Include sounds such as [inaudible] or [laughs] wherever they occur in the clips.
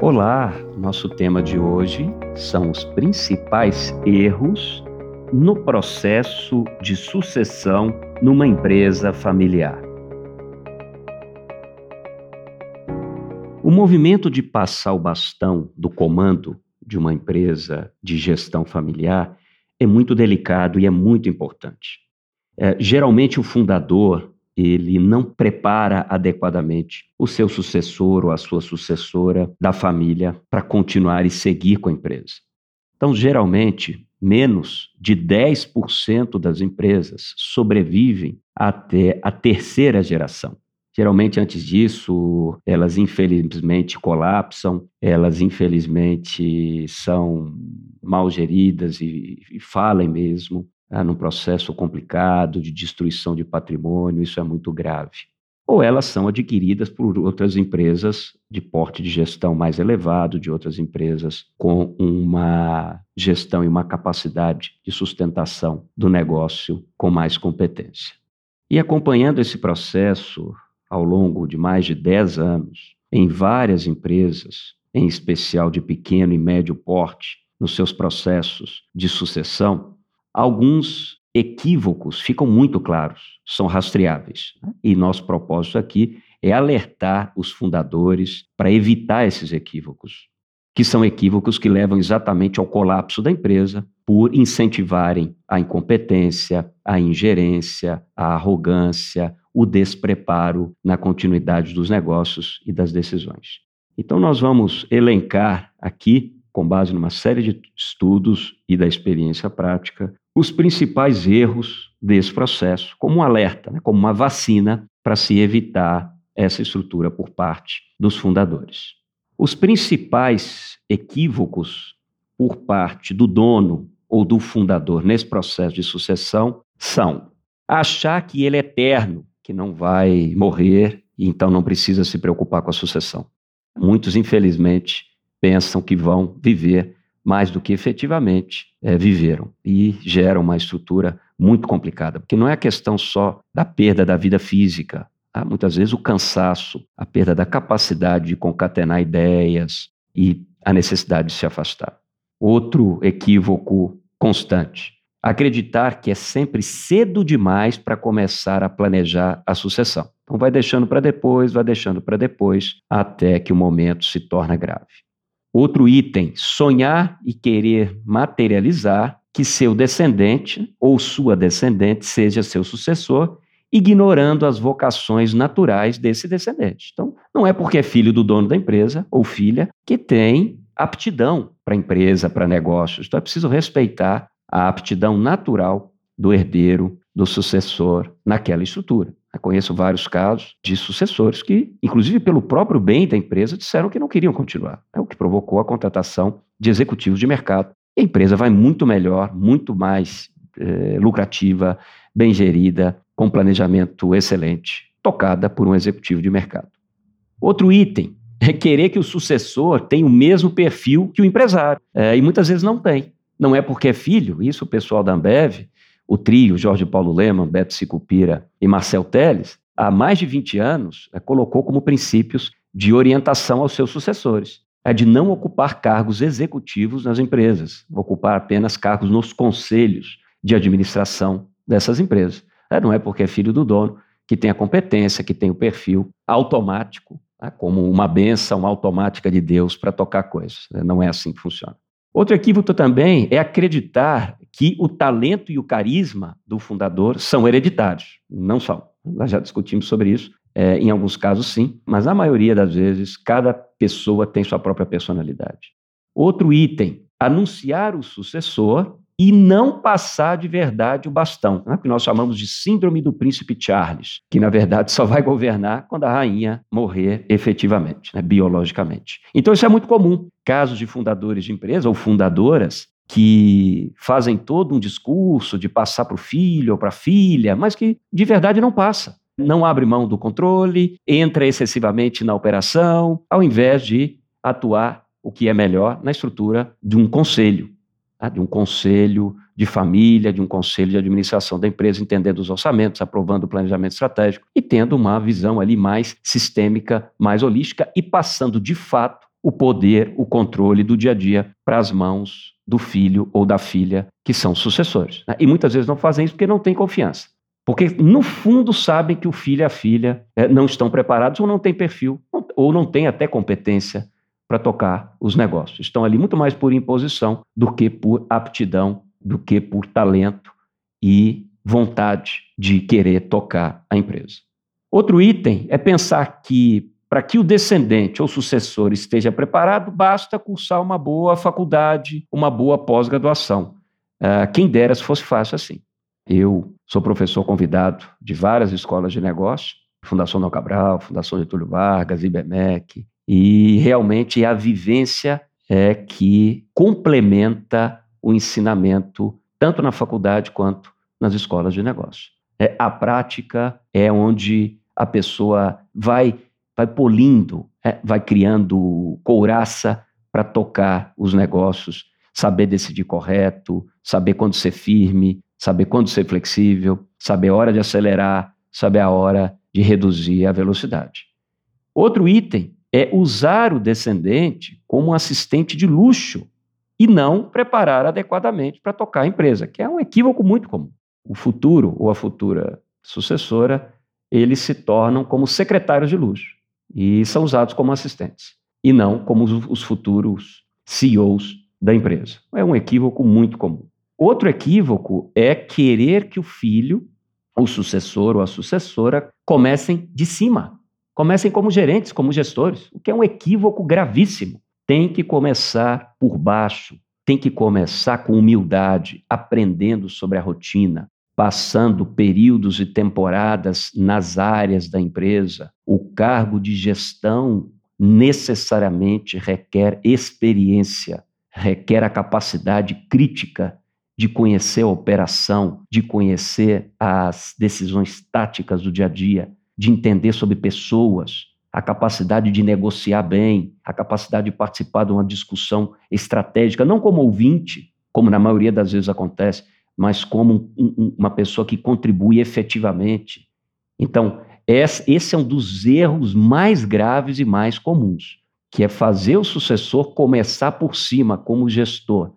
Olá, nosso tema de hoje são os principais erros no processo de sucessão numa empresa familiar. O movimento de passar o bastão do comando de uma empresa de gestão familiar é muito delicado e é muito importante. É, geralmente, o fundador ele não prepara adequadamente o seu sucessor ou a sua sucessora da família para continuar e seguir com a empresa. Então, geralmente, menos de 10% das empresas sobrevivem até a terceira geração. Geralmente, antes disso, elas infelizmente colapsam, elas infelizmente são mal geridas e, e falem mesmo ah, num processo complicado de destruição de patrimônio, isso é muito grave. Ou elas são adquiridas por outras empresas de porte de gestão mais elevado, de outras empresas com uma gestão e uma capacidade de sustentação do negócio com mais competência. E acompanhando esse processo ao longo de mais de 10 anos, em várias empresas, em especial de pequeno e médio porte, nos seus processos de sucessão, alguns equívocos ficam muito claros, são rastreáveis. Né? E nosso propósito aqui é alertar os fundadores para evitar esses equívocos, que são equívocos que levam exatamente ao colapso da empresa por incentivarem a incompetência, a ingerência, a arrogância, o despreparo na continuidade dos negócios e das decisões. Então, nós vamos elencar aqui, com base numa série de estudos e da experiência prática, os principais erros desse processo, como um alerta, né, como uma vacina para se evitar essa estrutura por parte dos fundadores. Os principais equívocos por parte do dono ou do fundador nesse processo de sucessão são achar que ele é eterno, que não vai morrer e então não precisa se preocupar com a sucessão. Muitos, infelizmente, pensam que vão viver mais do que efetivamente é, viveram e geram uma estrutura muito complicada, porque não é a questão só da perda da vida física, há muitas vezes o cansaço, a perda da capacidade de concatenar ideias e a necessidade de se afastar. Outro equívoco constante, acreditar que é sempre cedo demais para começar a planejar a sucessão. Então vai deixando para depois, vai deixando para depois, até que o momento se torna grave. Outro item, sonhar e querer materializar que seu descendente ou sua descendente seja seu sucessor, ignorando as vocações naturais desse descendente. Então, não é porque é filho do dono da empresa ou filha que tem aptidão para empresa, para negócios. Então, é preciso respeitar a aptidão natural do herdeiro, do sucessor naquela estrutura. Eu conheço vários casos de sucessores que, inclusive pelo próprio bem da empresa, disseram que não queriam continuar. É o que provocou a contratação de executivos de mercado. E a empresa vai muito melhor, muito mais eh, lucrativa, bem gerida, com planejamento excelente, tocada por um executivo de mercado. Outro item é querer que o sucessor tenha o mesmo perfil que o empresário. É, e muitas vezes não tem. Não é porque é filho, isso o pessoal da Ambev o trio Jorge Paulo Leman, Beto Sicupira e Marcel Teles, há mais de 20 anos, é, colocou como princípios de orientação aos seus sucessores. É de não ocupar cargos executivos nas empresas, ocupar apenas cargos nos conselhos de administração dessas empresas. É, não é porque é filho do dono que tem a competência, que tem o perfil automático, né, como uma benção automática de Deus para tocar coisas. Né, não é assim que funciona. Outro equívoco também é acreditar que o talento e o carisma do fundador são hereditários. Não são. Nós já discutimos sobre isso. É, em alguns casos, sim, mas na maioria das vezes, cada pessoa tem sua própria personalidade. Outro item: anunciar o sucessor e não passar de verdade o bastão, né? que nós chamamos de síndrome do príncipe Charles, que na verdade só vai governar quando a rainha morrer efetivamente, né? biologicamente. Então isso é muito comum. Casos de fundadores de empresa ou fundadoras que fazem todo um discurso de passar para o filho ou para a filha, mas que de verdade não passa. Não abre mão do controle, entra excessivamente na operação, ao invés de atuar o que é melhor na estrutura de um conselho, tá? de um conselho de família, de um conselho de administração da empresa, entendendo os orçamentos, aprovando o planejamento estratégico e tendo uma visão ali mais sistêmica, mais holística e passando de fato o poder, o controle do dia a dia para as mãos do filho ou da filha que são sucessores. Né? E muitas vezes não fazem isso porque não têm confiança. Porque, no fundo, sabem que o filho e a filha é, não estão preparados ou não têm perfil, ou não têm até competência para tocar os negócios. Estão ali muito mais por imposição do que por aptidão, do que por talento e vontade de querer tocar a empresa. Outro item é pensar que para que o descendente ou sucessor esteja preparado, basta cursar uma boa faculdade, uma boa pós-graduação. Uh, quem dera se fosse fácil assim. Eu sou professor convidado de várias escolas de negócio, Fundação Dom Cabral, Fundação Getúlio Vargas, IBMEC, e realmente é a vivência é que complementa o ensinamento tanto na faculdade quanto nas escolas de negócio. É, a prática é onde a pessoa vai vai polindo, é, vai criando couraça para tocar os negócios, saber decidir correto, saber quando ser firme, saber quando ser flexível, saber a hora de acelerar, saber a hora de reduzir a velocidade. Outro item é usar o descendente como assistente de luxo e não preparar adequadamente para tocar a empresa, que é um equívoco muito comum. O futuro ou a futura sucessora, eles se tornam como secretários de luxo e são usados como assistentes, e não como os futuros CEOs da empresa. É um equívoco muito comum. Outro equívoco é querer que o filho, o sucessor ou a sucessora, comecem de cima, comecem como gerentes, como gestores, o que é um equívoco gravíssimo. Tem que começar por baixo, tem que começar com humildade, aprendendo sobre a rotina, passando períodos e temporadas nas áreas da empresa, o cargo de gestão necessariamente requer experiência, requer a capacidade crítica de conhecer a operação, de conhecer as decisões táticas do dia a dia, de entender sobre pessoas, a capacidade de negociar bem, a capacidade de participar de uma discussão estratégica, não como ouvinte, como na maioria das vezes acontece, mas como um, um, uma pessoa que contribui efetivamente. Então, esse é um dos erros mais graves e mais comuns, que é fazer o sucessor começar por cima como gestor.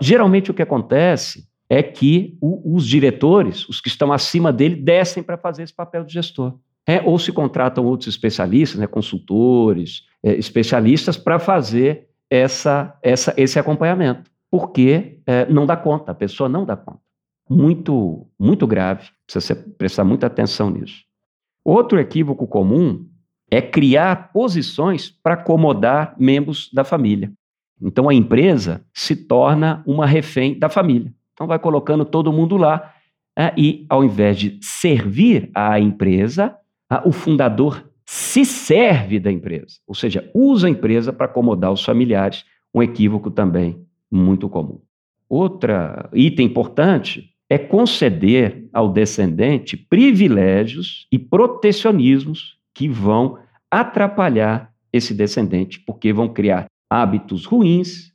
Geralmente o que acontece é que o, os diretores, os que estão acima dele, descem para fazer esse papel de gestor. É, ou se contratam outros especialistas, né, consultores, é, especialistas, para fazer essa, essa, esse acompanhamento porque é, não dá conta, a pessoa não dá conta. Muito, muito grave, precisa prestar muita atenção nisso. Outro equívoco comum é criar posições para acomodar membros da família. Então a empresa se torna uma refém da família. Então vai colocando todo mundo lá é, e, ao invés de servir à empresa, o fundador se serve da empresa, ou seja, usa a empresa para acomodar os familiares. Um equívoco também muito comum. Outra item importante é conceder ao descendente privilégios e protecionismos que vão atrapalhar esse descendente, porque vão criar hábitos ruins,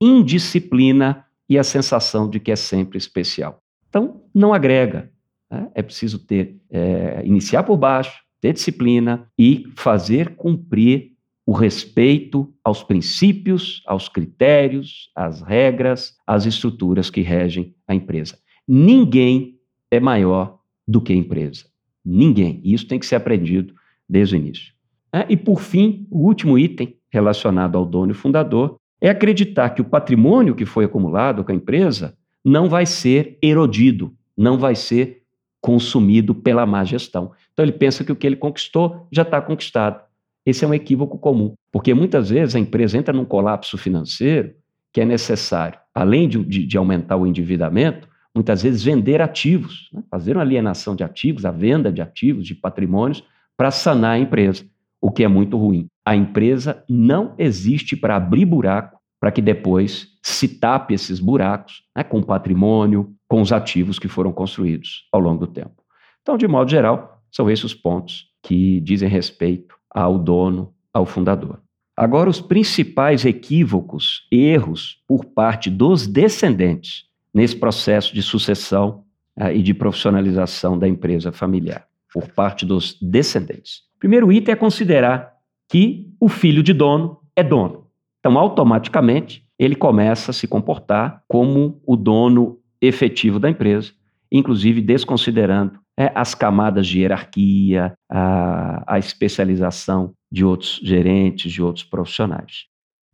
indisciplina e a sensação de que é sempre especial. Então, não agrega. Né? É preciso ter, é, iniciar por baixo, ter disciplina e fazer cumprir o respeito aos princípios, aos critérios, às regras, às estruturas que regem a empresa. Ninguém é maior do que a empresa. Ninguém. Isso tem que ser aprendido desde o início. É, e, por fim, o último item relacionado ao dono e fundador é acreditar que o patrimônio que foi acumulado com a empresa não vai ser erodido, não vai ser consumido pela má gestão. Então, ele pensa que o que ele conquistou já está conquistado. Esse é um equívoco comum, porque muitas vezes a empresa entra num colapso financeiro que é necessário, além de, de, de aumentar o endividamento, muitas vezes vender ativos, né? fazer uma alienação de ativos, a venda de ativos, de patrimônios, para sanar a empresa, o que é muito ruim. A empresa não existe para abrir buraco para que depois se tape esses buracos né, com o patrimônio, com os ativos que foram construídos ao longo do tempo. Então, de modo geral, são esses os pontos que dizem respeito ao dono, ao fundador. Agora, os principais equívocos, erros por parte dos descendentes nesse processo de sucessão uh, e de profissionalização da empresa familiar, por parte dos descendentes. Primeiro item é considerar que o filho de dono é dono. Então, automaticamente, ele começa a se comportar como o dono efetivo da empresa, inclusive desconsiderando é, as camadas de hierarquia, a, a especialização de outros gerentes, de outros profissionais.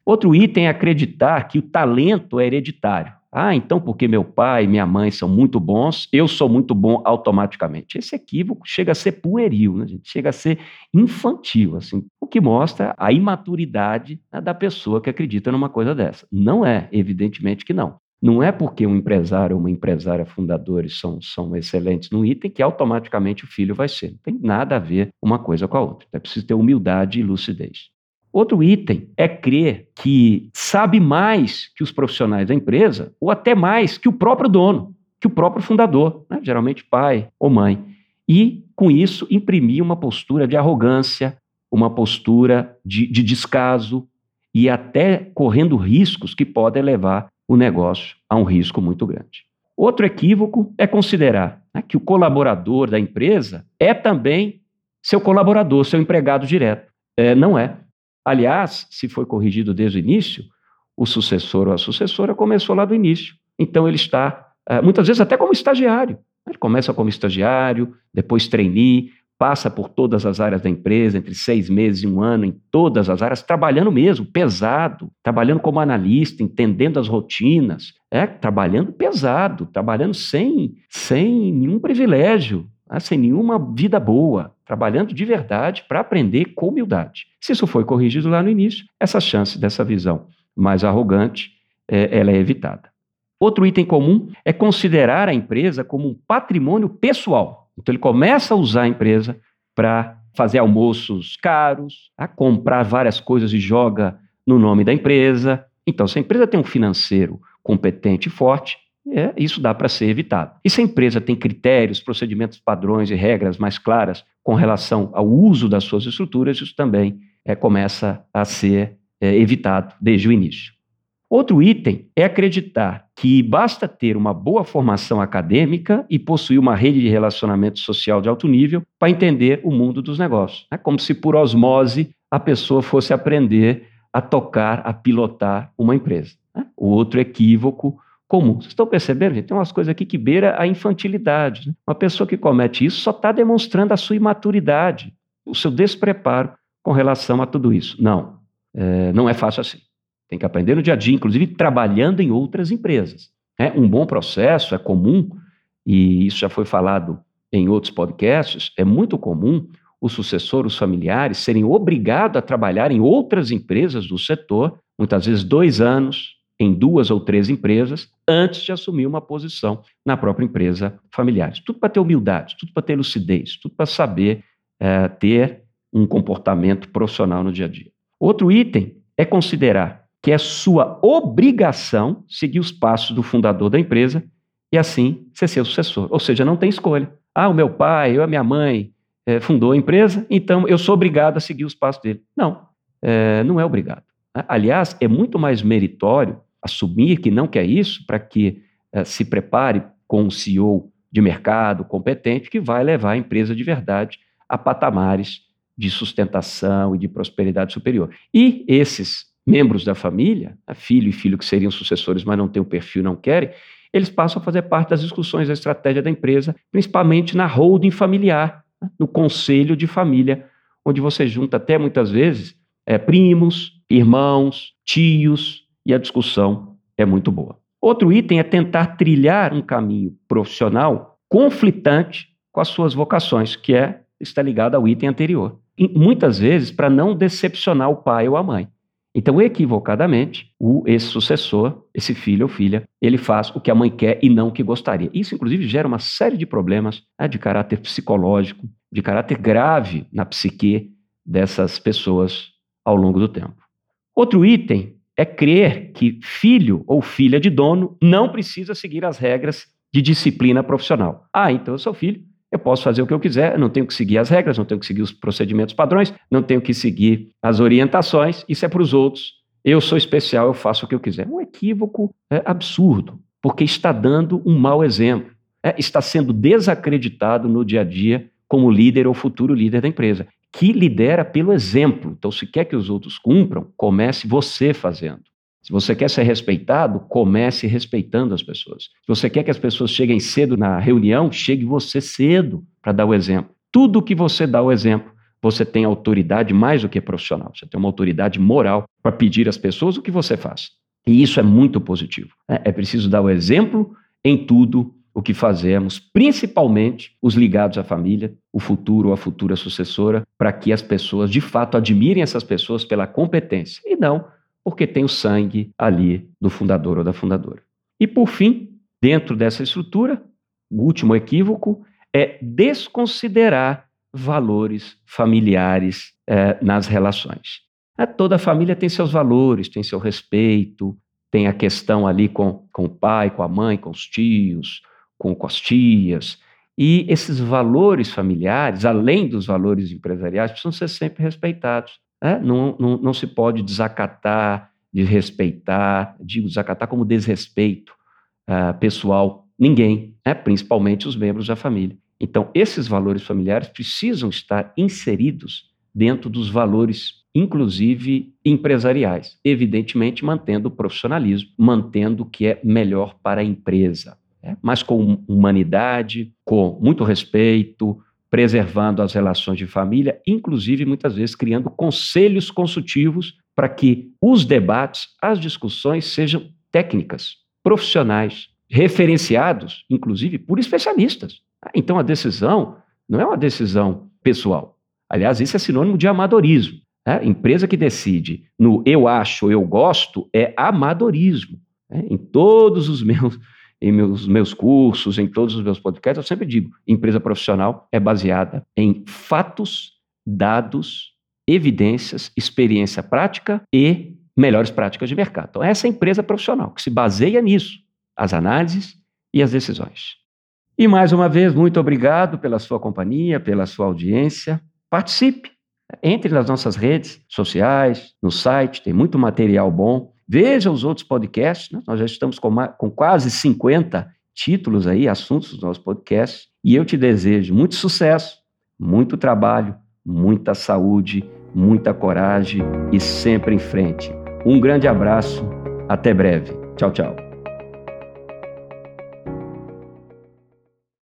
Outro item é acreditar que o talento é hereditário. Ah, então porque meu pai e minha mãe são muito bons, eu sou muito bom automaticamente. Esse equívoco chega a ser pueril, né, gente? chega a ser infantil, assim, o que mostra a imaturidade né, da pessoa que acredita numa coisa dessa. Não é, evidentemente que não. Não é porque um empresário ou uma empresária fundadores são, são excelentes no item que automaticamente o filho vai ser. Não tem nada a ver uma coisa com a outra. É preciso ter humildade e lucidez. Outro item é crer que sabe mais que os profissionais da empresa, ou até mais que o próprio dono, que o próprio fundador, né? geralmente pai ou mãe. E, com isso, imprimir uma postura de arrogância, uma postura de, de descaso e até correndo riscos que podem levar o negócio a um risco muito grande. Outro equívoco é considerar né, que o colaborador da empresa é também seu colaborador, seu empregado direto. É, não é. Aliás, se foi corrigido desde o início, o sucessor ou a sucessora começou lá do início. Então ele está, eh, muitas vezes até como estagiário. Ele começa como estagiário, depois trainee, passa por todas as áreas da empresa, entre seis meses e um ano, em todas as áreas, trabalhando mesmo, pesado, trabalhando como analista, entendendo as rotinas, é, trabalhando pesado, trabalhando sem, sem nenhum privilégio, sem nenhuma vida boa, trabalhando de verdade para aprender com humildade. Se isso foi corrigido lá no início, essa chance dessa visão mais arrogante, é, ela é evitada. Outro item comum é considerar a empresa como um patrimônio pessoal. Então ele começa a usar a empresa para fazer almoços caros, a comprar várias coisas e joga no nome da empresa. Então, se a empresa tem um financeiro competente e forte, é, isso dá para ser evitado. E se a empresa tem critérios, procedimentos padrões e regras mais claras com relação ao uso das suas estruturas, isso também é, começa a ser é, evitado desde o início. Outro item é acreditar que basta ter uma boa formação acadêmica e possuir uma rede de relacionamento social de alto nível para entender o mundo dos negócios. É como se por osmose a pessoa fosse aprender a tocar, a pilotar uma empresa. Né? O outro equívoco comum. Vocês estão percebendo, gente? Tem umas coisas aqui que beira a infantilidade. Né? Uma pessoa que comete isso só está demonstrando a sua imaturidade, o seu despreparo com relação a tudo isso. Não, é, não é fácil assim. Tem que aprender no dia a dia, inclusive trabalhando em outras empresas. É um bom processo, é comum, e isso já foi falado em outros podcasts, é muito comum o sucessor, os familiares, serem obrigados a trabalhar em outras empresas do setor, muitas vezes dois anos, em duas ou três empresas antes de assumir uma posição na própria empresa familiar. Tudo para ter humildade, tudo para ter lucidez, tudo para saber é, ter um comportamento profissional no dia a dia. Outro item é considerar que é sua obrigação seguir os passos do fundador da empresa e assim ser seu sucessor. Ou seja, não tem escolha. Ah, o meu pai, eu, a minha mãe é, fundou a empresa, então eu sou obrigado a seguir os passos dele. Não, é, não é obrigado. Aliás, é muito mais meritório assumir que não quer isso para que uh, se prepare com um CEO de mercado competente que vai levar a empresa de verdade a patamares de sustentação e de prosperidade superior. E esses membros da família, filho e filho que seriam sucessores, mas não têm o perfil, não querem, eles passam a fazer parte das discussões da estratégia da empresa, principalmente na holding familiar, né, no conselho de família, onde você junta até muitas vezes é, primos, irmãos, tios, e a discussão é muito boa. Outro item é tentar trilhar um caminho profissional conflitante com as suas vocações, que é está ligado ao item anterior. E muitas vezes para não decepcionar o pai ou a mãe. Então, equivocadamente, o, esse sucessor, esse filho ou filha, ele faz o que a mãe quer e não o que gostaria. Isso, inclusive, gera uma série de problemas né, de caráter psicológico, de caráter grave na psique dessas pessoas ao longo do tempo. Outro item é crer que filho ou filha de dono não precisa seguir as regras de disciplina profissional. Ah, então eu sou filho, eu posso fazer o que eu quiser, não tenho que seguir as regras, não tenho que seguir os procedimentos padrões, não tenho que seguir as orientações, isso é para os outros. Eu sou especial, eu faço o que eu quiser. Um equívoco é absurdo, porque está dando um mau exemplo. É, está sendo desacreditado no dia a dia como líder ou futuro líder da empresa. Que lidera pelo exemplo. Então, se quer que os outros cumpram, comece você fazendo. Se você quer ser respeitado, comece respeitando as pessoas. Se você quer que as pessoas cheguem cedo na reunião, chegue você cedo para dar o exemplo. Tudo que você dá o exemplo, você tem autoridade mais do que profissional. Você tem uma autoridade moral para pedir às pessoas o que você faz. E isso é muito positivo. É, é preciso dar o exemplo em tudo o que fazemos, principalmente os ligados à família, o futuro ou a futura sucessora, para que as pessoas de fato admirem essas pessoas pela competência e não porque tem o sangue ali do fundador ou da fundadora. E por fim, dentro dessa estrutura, o último equívoco é desconsiderar valores familiares eh, nas relações. É, toda família tem seus valores, tem seu respeito, tem a questão ali com, com o pai, com a mãe, com os tios, com, com as tias. E esses valores familiares, além dos valores empresariais, precisam ser sempre respeitados. Né? Não, não, não se pode desacatar, desrespeitar, digo desacatar como desrespeito uh, pessoal, ninguém, né? principalmente os membros da família. Então, esses valores familiares precisam estar inseridos dentro dos valores, inclusive empresariais, evidentemente mantendo o profissionalismo, mantendo o que é melhor para a empresa, né? mas com humanidade, com muito respeito, preservando as relações de família, inclusive muitas vezes criando conselhos consultivos para que os debates, as discussões sejam técnicas, profissionais, referenciados, inclusive por especialistas. Então a decisão não é uma decisão pessoal. Aliás, isso é sinônimo de amadorismo. Né? Empresa que decide no eu acho, eu gosto, é amadorismo. Né? Em todos os [laughs] meus em meus, meus cursos, em todos os meus podcasts, eu sempre digo: empresa profissional é baseada em fatos, dados, evidências, experiência prática e melhores práticas de mercado. Então, essa é a empresa profissional que se baseia nisso, as análises e as decisões. E mais uma vez, muito obrigado pela sua companhia, pela sua audiência. Participe, entre nas nossas redes sociais, no site, tem muito material bom. Veja os outros podcasts, né? nós já estamos com, com quase 50 títulos aí, assuntos dos nossos podcasts, e eu te desejo muito sucesso, muito trabalho, muita saúde, muita coragem e sempre em frente. Um grande abraço, até breve. Tchau, tchau.